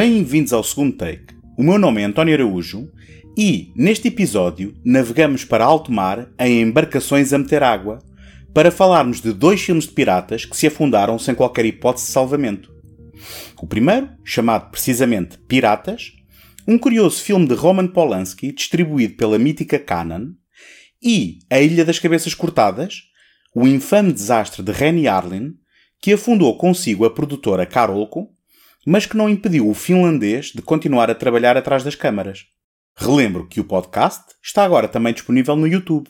Bem-vindos ao segundo take. O meu nome é António Araújo e, neste episódio, navegamos para alto mar em embarcações a meter água para falarmos de dois filmes de piratas que se afundaram sem qualquer hipótese de salvamento. O primeiro, chamado precisamente Piratas, um curioso filme de Roman Polanski distribuído pela mítica Canon, e A Ilha das Cabeças Cortadas, o infame desastre de Rennie Arlen, que afundou consigo a produtora Carolco, mas que não impediu o finlandês de continuar a trabalhar atrás das câmaras. Relembro que o podcast está agora também disponível no YouTube.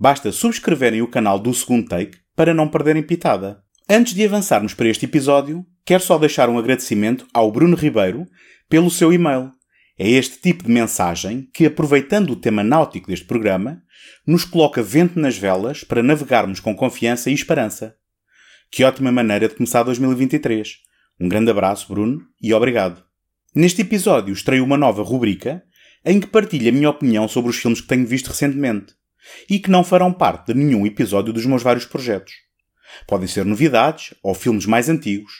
Basta subscreverem o canal do Segundo Take para não perderem pitada. Antes de avançarmos para este episódio, quero só deixar um agradecimento ao Bruno Ribeiro pelo seu e-mail. É este tipo de mensagem que, aproveitando o tema náutico deste programa, nos coloca vento nas velas para navegarmos com confiança e esperança. Que ótima maneira de começar 2023. Um grande abraço, Bruno, e obrigado. Neste episódio estreio uma nova rubrica em que partilho a minha opinião sobre os filmes que tenho visto recentemente e que não farão parte de nenhum episódio dos meus vários projetos. Podem ser novidades ou filmes mais antigos.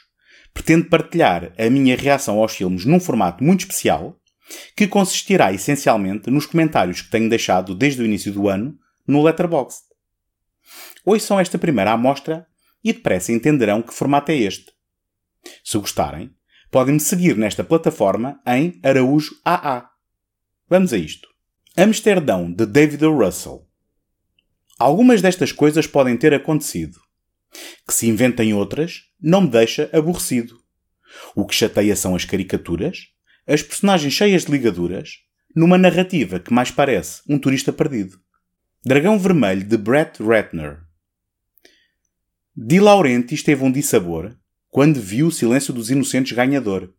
Pretendo partilhar a minha reação aos filmes num formato muito especial que consistirá essencialmente nos comentários que tenho deixado desde o início do ano no Letterboxd. Ouçam esta primeira amostra e depressa entenderão que formato é este. Se gostarem, podem-me seguir nesta plataforma em Araújo AA. Vamos a isto. Amsterdão, de David o. Russell. Algumas destas coisas podem ter acontecido. Que se inventem outras, não me deixa aborrecido. O que chateia são as caricaturas, as personagens cheias de ligaduras, numa narrativa que mais parece um turista perdido. Dragão Vermelho de Brett Ratner. Di Laurenti teve um dissabor quando viu o Silêncio dos Inocentes ganhador.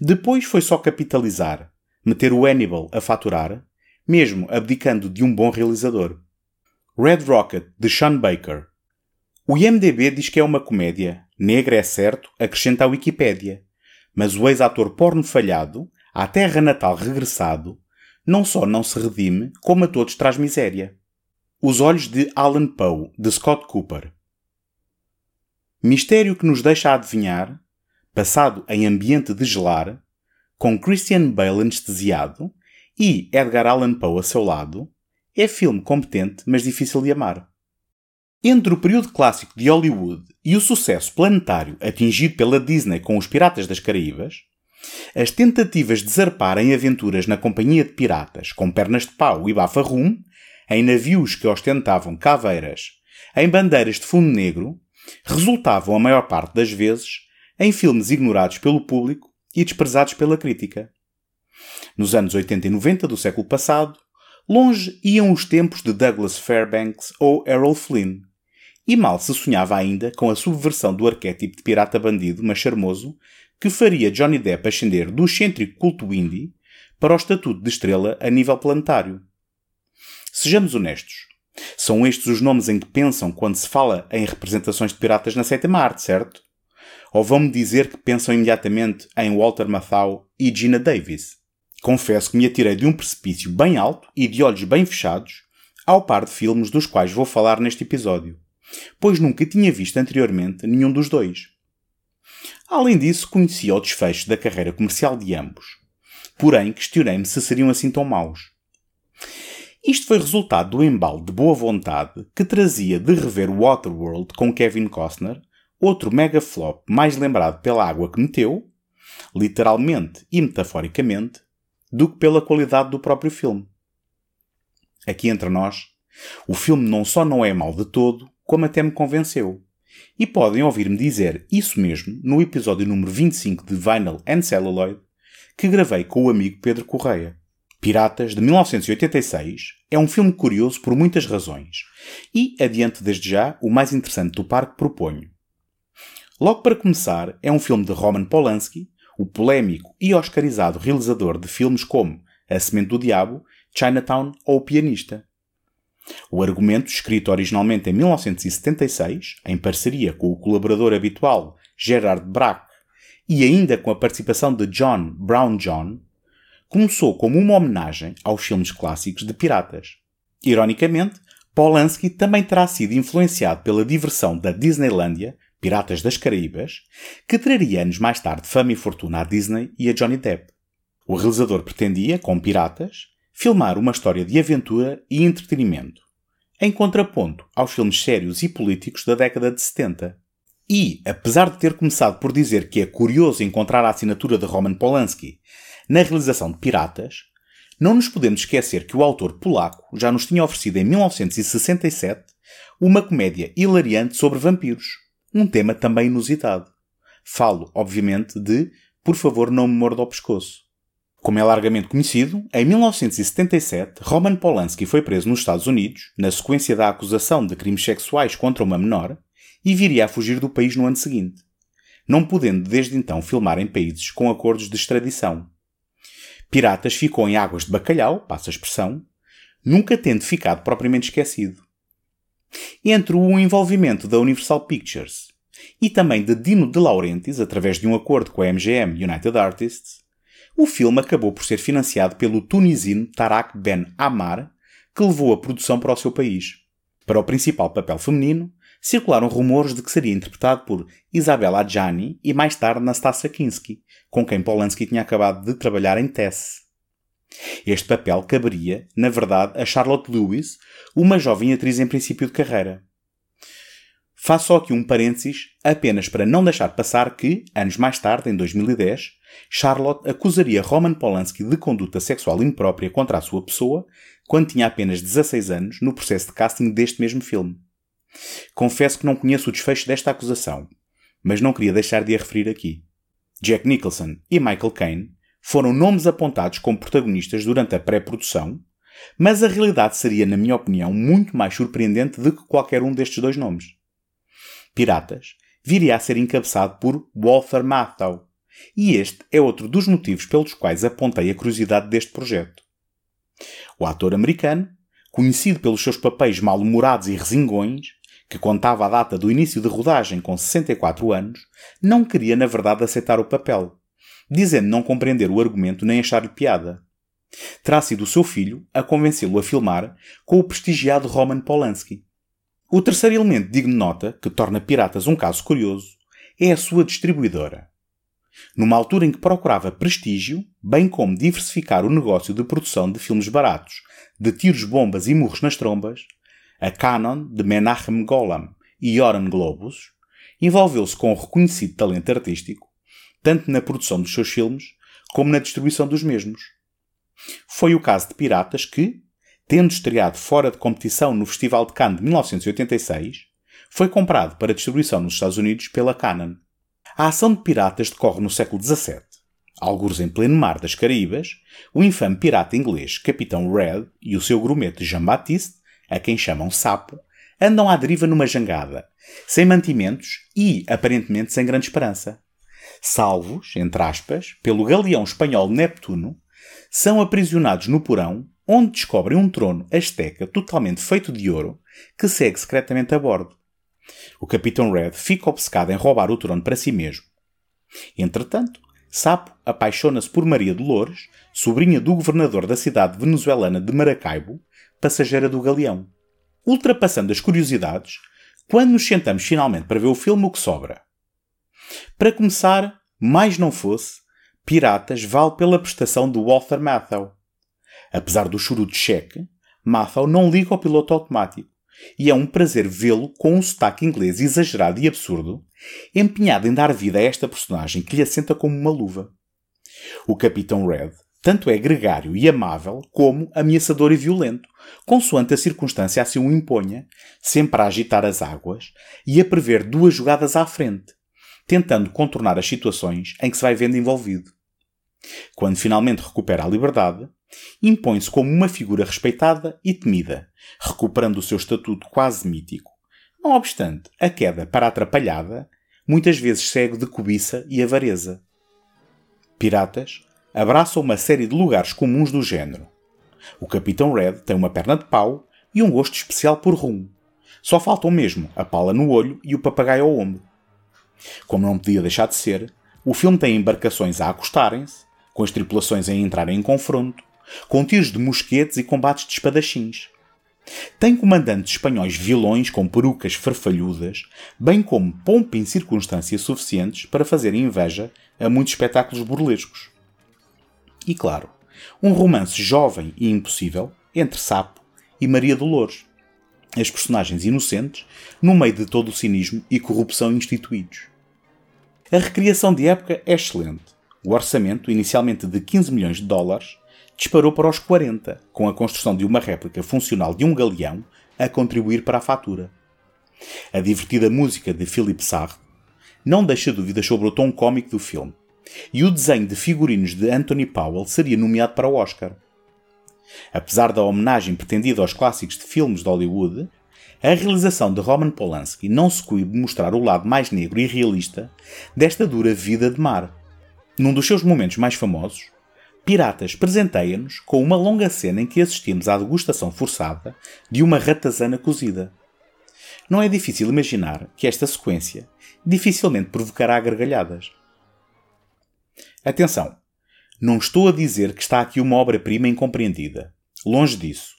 Depois foi só capitalizar, meter o Hannibal a faturar, mesmo abdicando de um bom realizador. Red Rocket, de Sean Baker. O IMDB diz que é uma comédia. Negra é certo, acrescenta a Wikipédia mas o ex-ator porno falhado, à terra natal regressado, não só não se redime, como a todos traz miséria. Os Olhos de Alan Poe, de Scott Cooper. Mistério que nos deixa adivinhar, passado em ambiente de gelar, com Christian Bale anestesiado e Edgar Allan Poe a seu lado, é filme competente, mas difícil de amar. Entre o período clássico de Hollywood e o sucesso planetário atingido pela Disney com os Piratas das Caraíbas, as tentativas de zarpar em aventuras na companhia de piratas com pernas de pau e bafa-rum, em navios que ostentavam caveiras, em bandeiras de fundo negro, resultavam a maior parte das vezes em filmes ignorados pelo público e desprezados pela crítica. Nos anos 80 e 90 do século passado, longe iam os tempos de Douglas Fairbanks ou Errol Flynn, e mal se sonhava ainda com a subversão do arquétipo de pirata bandido, mas charmoso, que faria Johnny Depp ascender do excêntrico culto indie para o estatuto de estrela a nível planetário. Sejamos honestos. São estes os nomes em que pensam quando se fala em representações de piratas na sétima arte, certo? Ou vão-me dizer que pensam imediatamente em Walter Matthau e Gina Davis? Confesso que me atirei de um precipício bem alto e de olhos bem fechados ao par de filmes dos quais vou falar neste episódio pois nunca tinha visto anteriormente nenhum dos dois. Além disso, conhecia o desfecho da carreira comercial de ambos. Porém, questionei-me se seriam assim tão maus. Isto foi resultado do embalo de boa vontade que trazia de rever Waterworld com Kevin Costner, outro mega flop mais lembrado pela água que meteu, literalmente e metaforicamente, do que pela qualidade do próprio filme. Aqui entre nós, o filme não só não é mau de todo, como até me convenceu. E podem ouvir-me dizer isso mesmo no episódio número 25 de Vinyl and Celluloid que gravei com o amigo Pedro Correia. Piratas, de 1986, é um filme curioso por muitas razões e, adiante desde já, o mais interessante do par que proponho. Logo para começar, é um filme de Roman Polanski, o polémico e oscarizado realizador de filmes como A Semente do Diabo, Chinatown ou O Pianista. O argumento, escrito originalmente em 1976, em parceria com o colaborador habitual Gerard Braque e ainda com a participação de John Brown John, começou como uma homenagem aos filmes clássicos de piratas. Ironicamente, Polanski também terá sido influenciado pela diversão da Disneylandia Piratas das Caraíbas, que traria anos mais tarde fama e fortuna à Disney e a Johnny Depp. O realizador pretendia, com Piratas, filmar uma história de aventura e entretenimento, em contraponto aos filmes sérios e políticos da década de 70. E, apesar de ter começado por dizer que é curioso encontrar a assinatura de Roman Polanski na realização de Piratas, não nos podemos esquecer que o autor polaco já nos tinha oferecido em 1967 uma comédia hilariante sobre vampiros, um tema também inusitado. Falo, obviamente, de Por favor, não me morda ao pescoço. Como é largamente conhecido, em 1977, Roman Polanski foi preso nos Estados Unidos, na sequência da acusação de crimes sexuais contra uma menor, e viria a fugir do país no ano seguinte, não podendo desde então filmar em países com acordos de extradição. Piratas ficou em águas de bacalhau, passa a expressão, nunca tendo ficado propriamente esquecido. Entre o envolvimento da Universal Pictures e também de Dino De Laurentiis, através de um acordo com a MGM United Artists, o filme acabou por ser financiado pelo tunisino Tarak Ben Amar, que levou a produção para o seu país. Para o principal papel feminino, circularam rumores de que seria interpretado por Isabella Adjani e mais tarde Nastasia Kinski, com quem Polanski tinha acabado de trabalhar em Tess. Este papel caberia, na verdade, a Charlotte Lewis, uma jovem atriz em princípio de carreira. Faço só aqui um parênteses, apenas para não deixar passar que, anos mais tarde, em 2010, Charlotte acusaria Roman Polanski de conduta sexual imprópria contra a sua pessoa quando tinha apenas 16 anos no processo de casting deste mesmo filme. Confesso que não conheço o desfecho desta acusação, mas não queria deixar de a referir aqui. Jack Nicholson e Michael Caine foram nomes apontados como protagonistas durante a pré-produção, mas a realidade seria, na minha opinião, muito mais surpreendente do que qualquer um destes dois nomes. Piratas viria a ser encabeçado por Walter Matthau, e este é outro dos motivos pelos quais apontei a curiosidade deste projeto. O ator americano, conhecido pelos seus papéis mal-humorados e resingões, que contava a data do início de rodagem com 64 anos, não queria na verdade aceitar o papel, dizendo não compreender o argumento nem achar-lhe piada. Terá sido o seu filho a convencê-lo a filmar com o prestigiado Roman Polanski. O terceiro elemento digno de nota, que torna Piratas um caso curioso, é a sua distribuidora. Numa altura em que procurava prestígio, bem como diversificar o negócio de produção de filmes baratos, de tiros, bombas e murros nas trombas, a Canon de Menachem Golan e Oran Globus envolveu-se com o reconhecido talento artístico, tanto na produção dos seus filmes como na distribuição dos mesmos. Foi o caso de Piratas que, tendo estreado fora de competição no Festival de Cannes de 1986, foi comprado para distribuição nos Estados Unidos pela Canon. A ação de piratas decorre no século XVII. Alguns em pleno mar das Caraíbas, o infame pirata inglês Capitão Red e o seu grumete Jean-Baptiste, a quem chamam Sapo, andam à deriva numa jangada, sem mantimentos e, aparentemente, sem grande esperança. Salvos, entre aspas, pelo galeão espanhol Neptuno, são aprisionados no porão, onde descobrem um trono asteca totalmente feito de ouro que segue secretamente a bordo. O Capitão Red fica obcecado em roubar o trono para si mesmo. Entretanto, Sapo apaixona-se por Maria Dolores, sobrinha do governador da cidade venezuelana de Maracaibo, passageira do galeão. Ultrapassando as curiosidades, quando nos sentamos finalmente para ver o filme, o que sobra? Para começar, mais não fosse, Piratas vale pela prestação de Walter Matthau. Apesar do churu de cheque, Matthau não liga ao piloto automático e é um prazer vê-lo com um sotaque inglês exagerado e absurdo, empenhado em dar vida a esta personagem que lhe assenta como uma luva. O Capitão Red tanto é gregário e amável como ameaçador e violento, consoante a circunstância assim o imponha, sempre a agitar as águas e a prever duas jogadas à frente, tentando contornar as situações em que se vai vendo envolvido. Quando finalmente recupera a liberdade, impõe-se como uma figura respeitada e temida, recuperando o seu estatuto quase mítico. Não obstante, a queda para a atrapalhada muitas vezes segue de cobiça e avareza. Piratas abraça uma série de lugares comuns do género. O Capitão Red tem uma perna de pau e um gosto especial por rum. Só faltam mesmo a pala no olho e o papagaio ao ombro. Como não podia deixar de ser, o filme tem embarcações a acostarem-se, com as tripulações a entrarem em confronto, com tiros de mosquetes e combates de espadachins. Tem comandantes espanhóis vilões com perucas farfalhudas, bem como pompa em circunstâncias suficientes para fazer inveja a muitos espetáculos burlescos. E claro, um romance jovem e impossível entre Sapo e Maria Dolores, as personagens inocentes no meio de todo o cinismo e corrupção instituídos. A recriação de época é excelente. O orçamento, inicialmente de 15 milhões de dólares, disparou para os 40, com a construção de uma réplica funcional de um galeão a contribuir para a fatura. A divertida música de Philip Sarre não deixa dúvidas sobre o tom cómico do filme, e o desenho de figurinos de Anthony Powell seria nomeado para o Oscar. Apesar da homenagem pretendida aos clássicos de filmes de Hollywood, a realização de Roman Polanski não se coíbe de mostrar o lado mais negro e realista desta dura vida de mar. Num dos seus momentos mais famosos, Piratas presenteia-nos com uma longa cena em que assistimos à degustação forçada de uma ratazana cozida. Não é difícil imaginar que esta sequência dificilmente provocará gargalhadas. Atenção! Não estou a dizer que está aqui uma obra-prima incompreendida. Longe disso.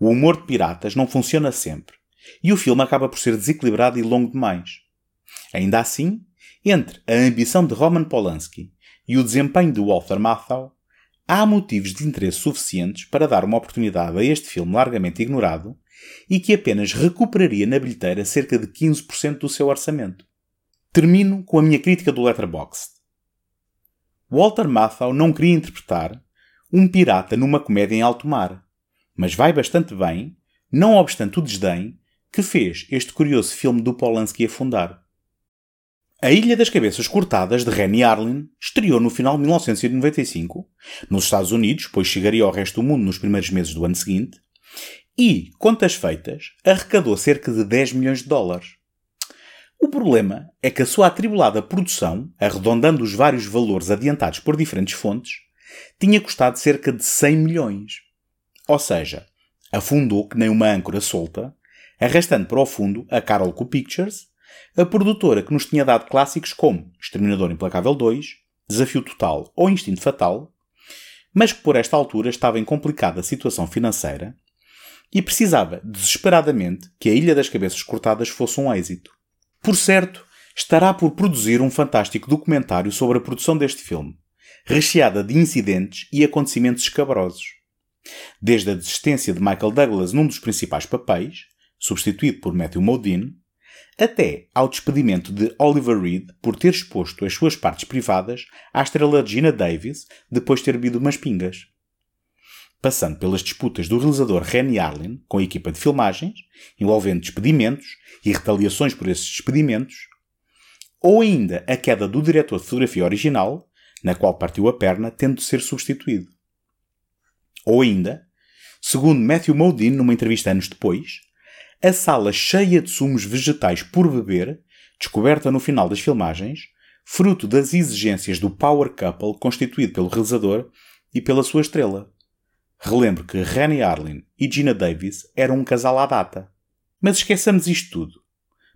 O humor de piratas não funciona sempre, e o filme acaba por ser desequilibrado e longo demais. Ainda assim, entre a ambição de Roman Polanski e o desempenho de Walter Matthau, há motivos de interesse suficientes para dar uma oportunidade a este filme largamente ignorado e que apenas recuperaria na bilheteira cerca de 15% do seu orçamento. Termino com a minha crítica do Letterboxd. Walter Matthau não queria interpretar um pirata numa comédia em alto mar, mas vai bastante bem, não obstante o desdém que fez este curioso filme do Polanski afundar. A Ilha das Cabeças Cortadas, de Rennie Arlen, estreou no final de 1995, nos Estados Unidos, pois chegaria ao resto do mundo nos primeiros meses do ano seguinte, e, contas feitas, arrecadou cerca de 10 milhões de dólares. O problema é que a sua atribulada produção, arredondando os vários valores adiantados por diferentes fontes, tinha custado cerca de 100 milhões. Ou seja, afundou que nem uma âncora solta, arrastando para o fundo a Carolco Pictures, a produtora que nos tinha dado clássicos como Exterminador Implacável 2, Desafio Total ou Instinto Fatal, mas que por esta altura estava em complicada situação financeira e precisava desesperadamente que a Ilha das Cabeças Cortadas fosse um êxito. Por certo, estará por produzir um fantástico documentário sobre a produção deste filme, recheada de incidentes e acontecimentos escabrosos. Desde a desistência de Michael Douglas num dos principais papéis, substituído por Matthew Modine, até ao despedimento de Oliver Reed por ter exposto as suas partes privadas à estrela Gina Davis depois de ter bebido umas pingas. Passando pelas disputas do realizador Rennie Arlen com a equipa de filmagens, envolvendo despedimentos e retaliações por esses despedimentos, ou ainda a queda do diretor de fotografia original, na qual partiu a perna, tendo de ser substituído. Ou ainda, segundo Matthew Modine numa entrevista anos depois, a sala cheia de sumos vegetais por beber, descoberta no final das filmagens, fruto das exigências do power couple constituído pelo realizador e pela sua estrela. Relembro que Rennie Arlen e Gina Davis eram um casal à data. Mas esqueçamos isto tudo.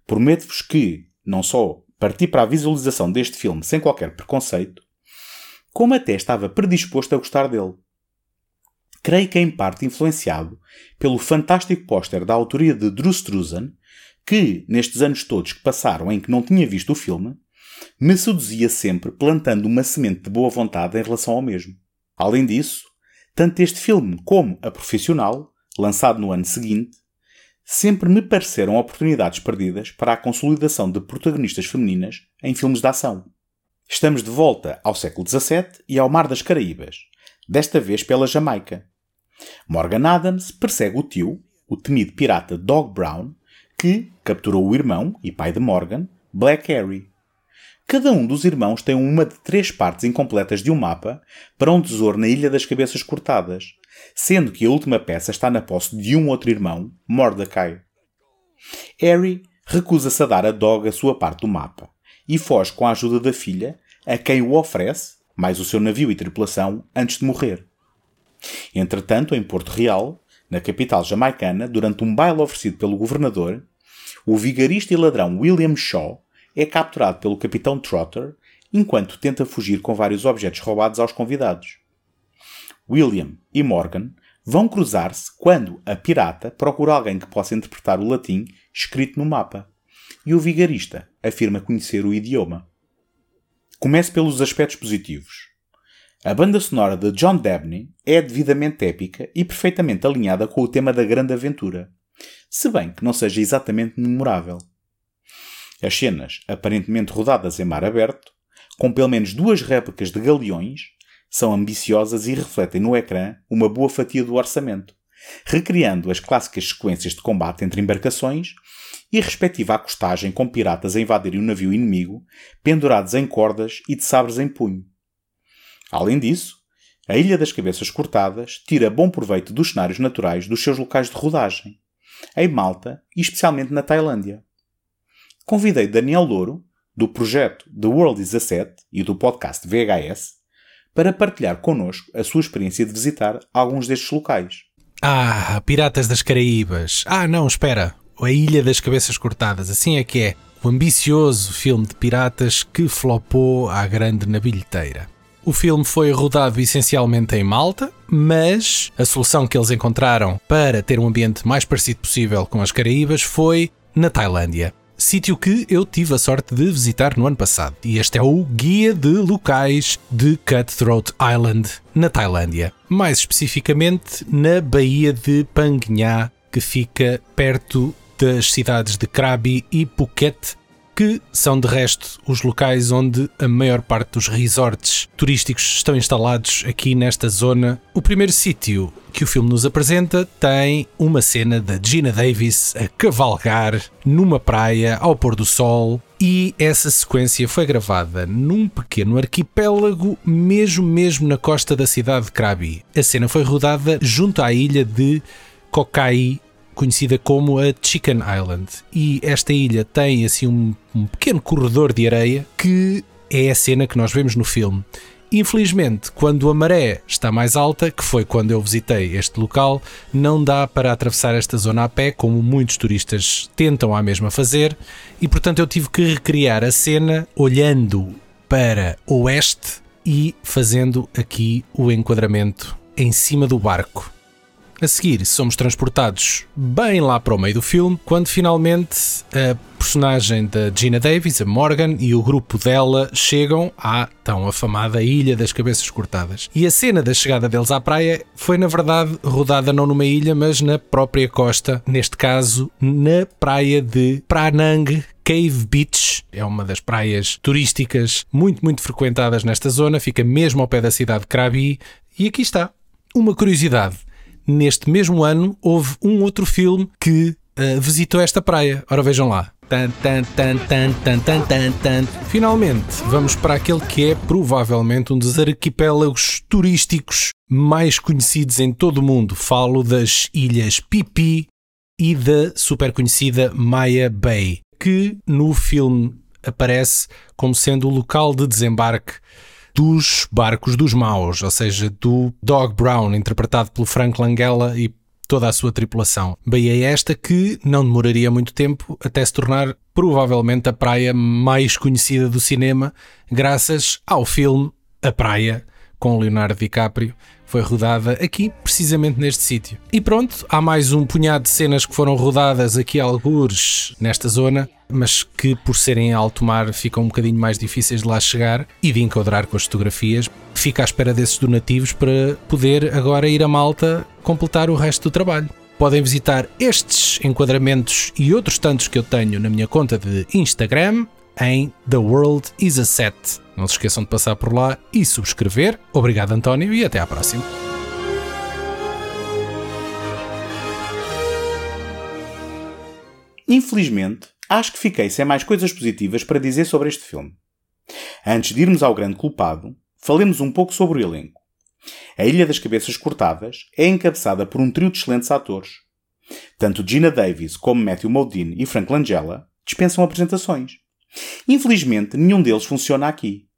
Prometo-vos que, não só parti para a visualização deste filme sem qualquer preconceito, como até estava predisposto a gostar dele creio que em parte influenciado pelo fantástico póster da autoria de Drew Struzan, que, nestes anos todos que passaram em que não tinha visto o filme, me seduzia sempre plantando uma semente de boa vontade em relação ao mesmo. Além disso, tanto este filme como A Profissional, lançado no ano seguinte, sempre me pareceram oportunidades perdidas para a consolidação de protagonistas femininas em filmes de ação. Estamos de volta ao século XVII e ao Mar das Caraíbas, desta vez pela Jamaica. Morgan Adams persegue o tio, o temido pirata Dog Brown, que capturou o irmão e pai de Morgan, Black Harry. Cada um dos irmãos tem uma de três partes incompletas de um mapa para um tesouro na Ilha das Cabeças Cortadas, sendo que a última peça está na posse de um outro irmão, Mordecai. Harry recusa-se a dar a Dog a sua parte do mapa e foge com a ajuda da filha, a quem o oferece mais o seu navio e tripulação, antes de morrer. Entretanto, em Porto Real, na capital jamaicana, durante um baile oferecido pelo governador, o vigarista e ladrão William Shaw é capturado pelo capitão Trotter enquanto tenta fugir com vários objetos roubados aos convidados. William e Morgan vão cruzar-se quando a pirata procura alguém que possa interpretar o latim escrito no mapa. E o vigarista afirma conhecer o idioma. Comece pelos aspectos positivos. A banda sonora de John Dabney é devidamente épica e perfeitamente alinhada com o tema da grande aventura, se bem que não seja exatamente memorável. As cenas, aparentemente rodadas em mar aberto, com pelo menos duas réplicas de galeões, são ambiciosas e refletem no ecrã uma boa fatia do orçamento, recriando as clássicas sequências de combate entre embarcações e a respectiva acostagem com piratas a invadirem o navio inimigo, pendurados em cordas e de sabres em punho. Além disso, a Ilha das Cabeças Cortadas tira bom proveito dos cenários naturais dos seus locais de rodagem, em Malta e especialmente na Tailândia. Convidei Daniel Louro, do projeto The World is a Set e do podcast VHS, para partilhar connosco a sua experiência de visitar alguns destes locais. Ah, Piratas das Caraíbas. Ah, não, espera. A Ilha das Cabeças Cortadas, assim é que é. O ambicioso filme de piratas que flopou à grande na bilheteira. O filme foi rodado essencialmente em Malta, mas a solução que eles encontraram para ter um ambiente mais parecido possível com as Caraíbas foi na Tailândia. Sítio que eu tive a sorte de visitar no ano passado. E este é o Guia de Locais de Cutthroat Island, na Tailândia. Mais especificamente na Baía de Pangnha, que fica perto das cidades de Krabi e Phuket, que são de resto os locais onde a maior parte dos resorts turísticos estão instalados aqui nesta zona. O primeiro sítio que o filme nos apresenta tem uma cena da Gina Davis a cavalgar numa praia ao pôr do sol. E essa sequência foi gravada num pequeno arquipélago, mesmo mesmo na costa da cidade de Krabi. A cena foi rodada junto à ilha de Kokai conhecida como a Chicken Island. E esta ilha tem assim um, um pequeno corredor de areia que é a cena que nós vemos no filme. Infelizmente, quando a maré está mais alta, que foi quando eu visitei este local, não dá para atravessar esta zona a pé, como muitos turistas tentam à mesma fazer, e portanto eu tive que recriar a cena olhando para oeste e fazendo aqui o enquadramento em cima do barco. A seguir, somos transportados bem lá para o meio do filme, quando finalmente a personagem da Gina Davis, a Morgan, e o grupo dela chegam à tão afamada Ilha das Cabeças Cortadas. E a cena da chegada deles à praia foi, na verdade, rodada não numa ilha, mas na própria costa, neste caso, na praia de Pranang, Cave Beach é uma das praias turísticas muito, muito frequentadas nesta zona, fica mesmo ao pé da cidade de Krabi. E aqui está. Uma curiosidade neste mesmo ano houve um outro filme que uh, visitou esta praia. Ora vejam lá. Finalmente, vamos para aquele que é provavelmente um dos arquipélagos turísticos mais conhecidos em todo o mundo. Falo das Ilhas Pipi e da super conhecida Maya Bay, que no filme aparece como sendo o local de desembarque dos barcos dos maus, ou seja, do Dog Brown, interpretado pelo Frank Langella e toda a sua tripulação. Baía esta que não demoraria muito tempo até se tornar provavelmente a praia mais conhecida do cinema, graças ao filme A Praia, com Leonardo DiCaprio, foi rodada aqui, precisamente neste sítio. E pronto, há mais um punhado de cenas que foram rodadas aqui algures nesta zona, mas que por serem em alto mar ficam um bocadinho mais difíceis de lá chegar e de enquadrar com as fotografias. Fica à espera desses donativos para poder agora ir a Malta completar o resto do trabalho. Podem visitar estes enquadramentos e outros tantos que eu tenho na minha conta de Instagram em The World is a Set. Não se esqueçam de passar por lá e subscrever. Obrigado, António, e até à próxima. Infelizmente, acho que fiquei sem mais coisas positivas para dizer sobre este filme. Antes de irmos ao grande culpado, falemos um pouco sobre o elenco. A Ilha das Cabeças Cortadas é encabeçada por um trio de excelentes atores. Tanto Gina Davis como Matthew Modine e Frank Langella dispensam apresentações. Infelizmente, nenhum deles funciona aqui.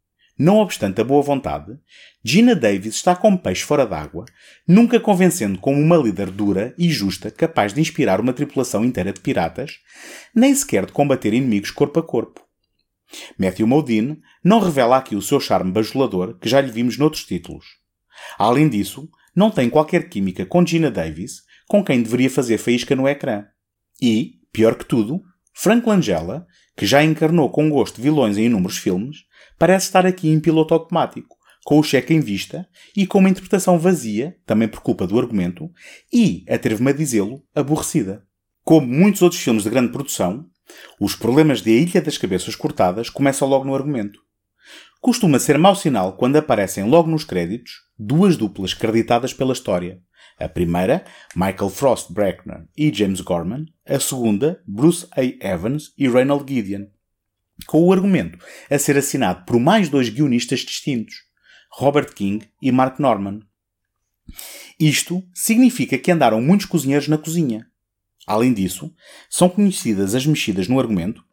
Não obstante a boa vontade, Gina Davis está como peixe fora d'água, nunca convencendo como uma líder dura e justa capaz de inspirar uma tripulação inteira de piratas, nem sequer de combater inimigos corpo a corpo. Matthew Modine não revela aqui o seu charme bajulador que já lhe vimos noutros títulos. Além disso, não tem qualquer química com Gina Davis, com quem deveria fazer faísca no ecrã. E, pior que tudo, Frank Langella, que já encarnou com gosto vilões em inúmeros filmes, parece estar aqui em piloto automático, com o cheque em vista e com uma interpretação vazia, também por culpa do argumento, e, atrevo-me a dizê-lo, aborrecida. Como muitos outros filmes de grande produção, os problemas de A Ilha das Cabeças Cortadas começam logo no argumento. Costuma ser mau sinal quando aparecem logo nos créditos duas duplas creditadas pela história. A primeira, Michael Frost Brackner e James Gorman. A segunda, Bruce A. Evans e Reynold Gideon. Com o argumento a ser assinado por mais dois guionistas distintos, Robert King e Mark Norman. Isto significa que andaram muitos cozinheiros na cozinha. Além disso, são conhecidas as mexidas no argumento,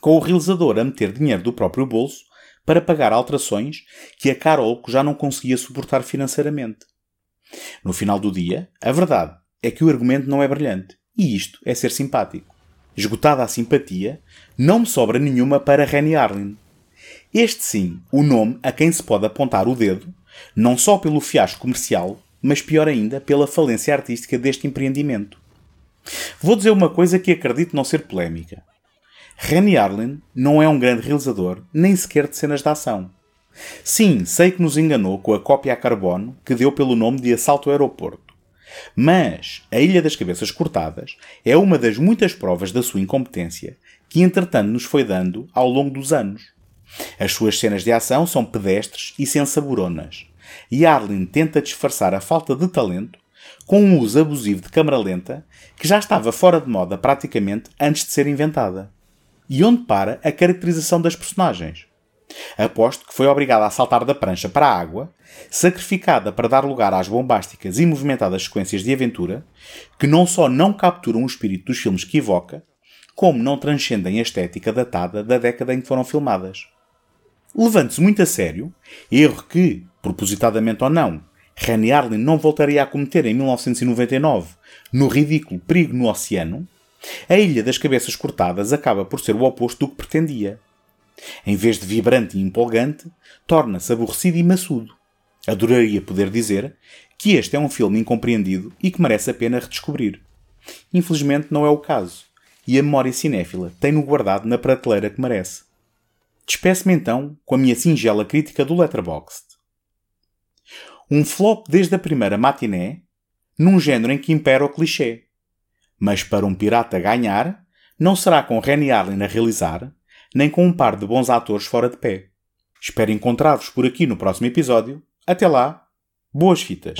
com o realizador a meter dinheiro do próprio bolso para pagar alterações que a Carol já não conseguia suportar financeiramente. No final do dia, a verdade é que o argumento não é brilhante, e isto é ser simpático. Esgotada a simpatia, não me sobra nenhuma para Rennie Arlen. Este sim, o nome a quem se pode apontar o dedo, não só pelo fiasco comercial, mas pior ainda pela falência artística deste empreendimento. Vou dizer uma coisa que acredito não ser polémica. Rennie Arlen não é um grande realizador, nem sequer de cenas de ação. Sim, sei que nos enganou com a cópia a carbono que deu pelo nome de Assalto ao Aeroporto. Mas a Ilha das Cabeças Cortadas é uma das muitas provas da sua incompetência que, entretanto, nos foi dando ao longo dos anos. As suas cenas de ação são pedestres e sensaboronas, e Arlen tenta disfarçar a falta de talento com um uso abusivo de câmara lenta que já estava fora de moda praticamente antes de ser inventada. E onde para a caracterização das personagens? Aposto que foi obrigada a saltar da prancha para a água, sacrificada para dar lugar às bombásticas e movimentadas sequências de aventura, que não só não capturam o espírito dos filmes que evoca, como não transcendem a estética datada da década em que foram filmadas. Levante-se muito a sério, erro que, propositadamente ou não, Rennie Arlen não voltaria a cometer em 1999, no ridículo Perigo no Oceano, a Ilha das Cabeças Cortadas acaba por ser o oposto do que pretendia. Em vez de vibrante e empolgante, torna-se aborrecido e maçudo. Adoraria poder dizer que este é um filme incompreendido e que merece a pena redescobrir. Infelizmente não é o caso, e a memória cinéfila tem-no guardado na prateleira que merece. Despeço-me então com a minha singela crítica do Letterboxd. Um flop desde a primeira matiné, num género em que impera o clichê. Mas para um pirata ganhar, não será com Rennie Arlen a realizar, nem com um par de bons atores fora de pé. Espero encontrar-vos por aqui no próximo episódio. Até lá, boas fitas!